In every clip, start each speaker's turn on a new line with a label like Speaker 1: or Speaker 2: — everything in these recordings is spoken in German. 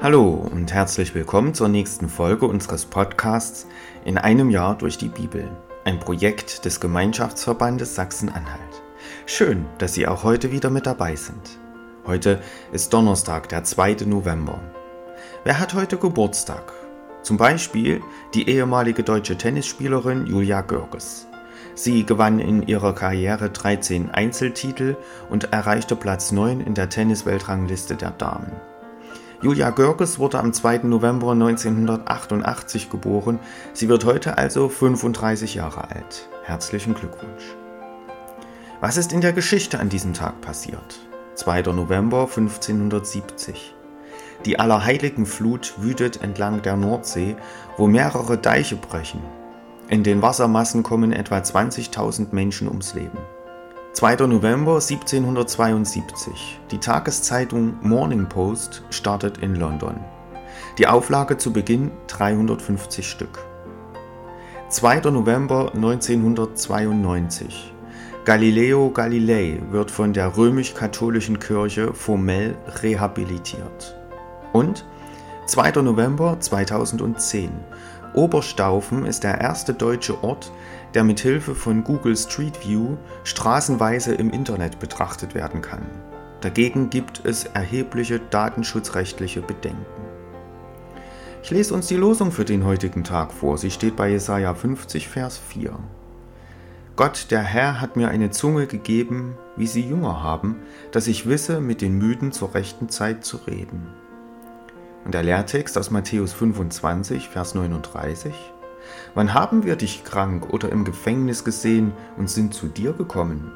Speaker 1: Hallo und herzlich willkommen zur nächsten Folge unseres Podcasts In einem Jahr durch die Bibel, ein Projekt des Gemeinschaftsverbandes Sachsen-Anhalt. Schön, dass Sie auch heute wieder mit dabei sind. Heute ist Donnerstag, der 2. November. Wer hat heute Geburtstag? Zum Beispiel die ehemalige deutsche Tennisspielerin Julia Görges. Sie gewann in ihrer Karriere 13 Einzeltitel und erreichte Platz 9 in der Tennisweltrangliste der Damen. Julia Görges wurde am 2. November 1988 geboren. Sie wird heute also 35 Jahre alt. Herzlichen Glückwunsch. Was ist in der Geschichte an diesem Tag passiert? 2. November 1570. Die Allerheiligen Flut wütet entlang der Nordsee, wo mehrere Deiche brechen. In den Wassermassen kommen etwa 20.000 Menschen ums Leben. 2. November 1772. Die Tageszeitung Morning Post startet in London. Die Auflage zu Beginn 350 Stück. 2. November 1992. Galileo Galilei wird von der römisch-katholischen Kirche formell rehabilitiert. Und 2. November 2010. Oberstaufen ist der erste deutsche Ort, der mit Hilfe von Google Street View straßenweise im Internet betrachtet werden kann. Dagegen gibt es erhebliche datenschutzrechtliche Bedenken. Ich lese uns die Losung für den heutigen Tag vor. Sie steht bei Jesaja 50, Vers 4. Gott, der Herr, hat mir eine Zunge gegeben, wie sie Jünger haben, dass ich wisse, mit den Müden zur rechten Zeit zu reden. Und der Lehrtext aus Matthäus 25, Vers 39. Wann haben wir dich krank oder im Gefängnis gesehen und sind zu dir gekommen?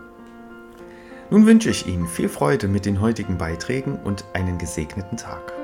Speaker 1: Nun wünsche ich Ihnen viel Freude mit den heutigen Beiträgen und einen gesegneten Tag.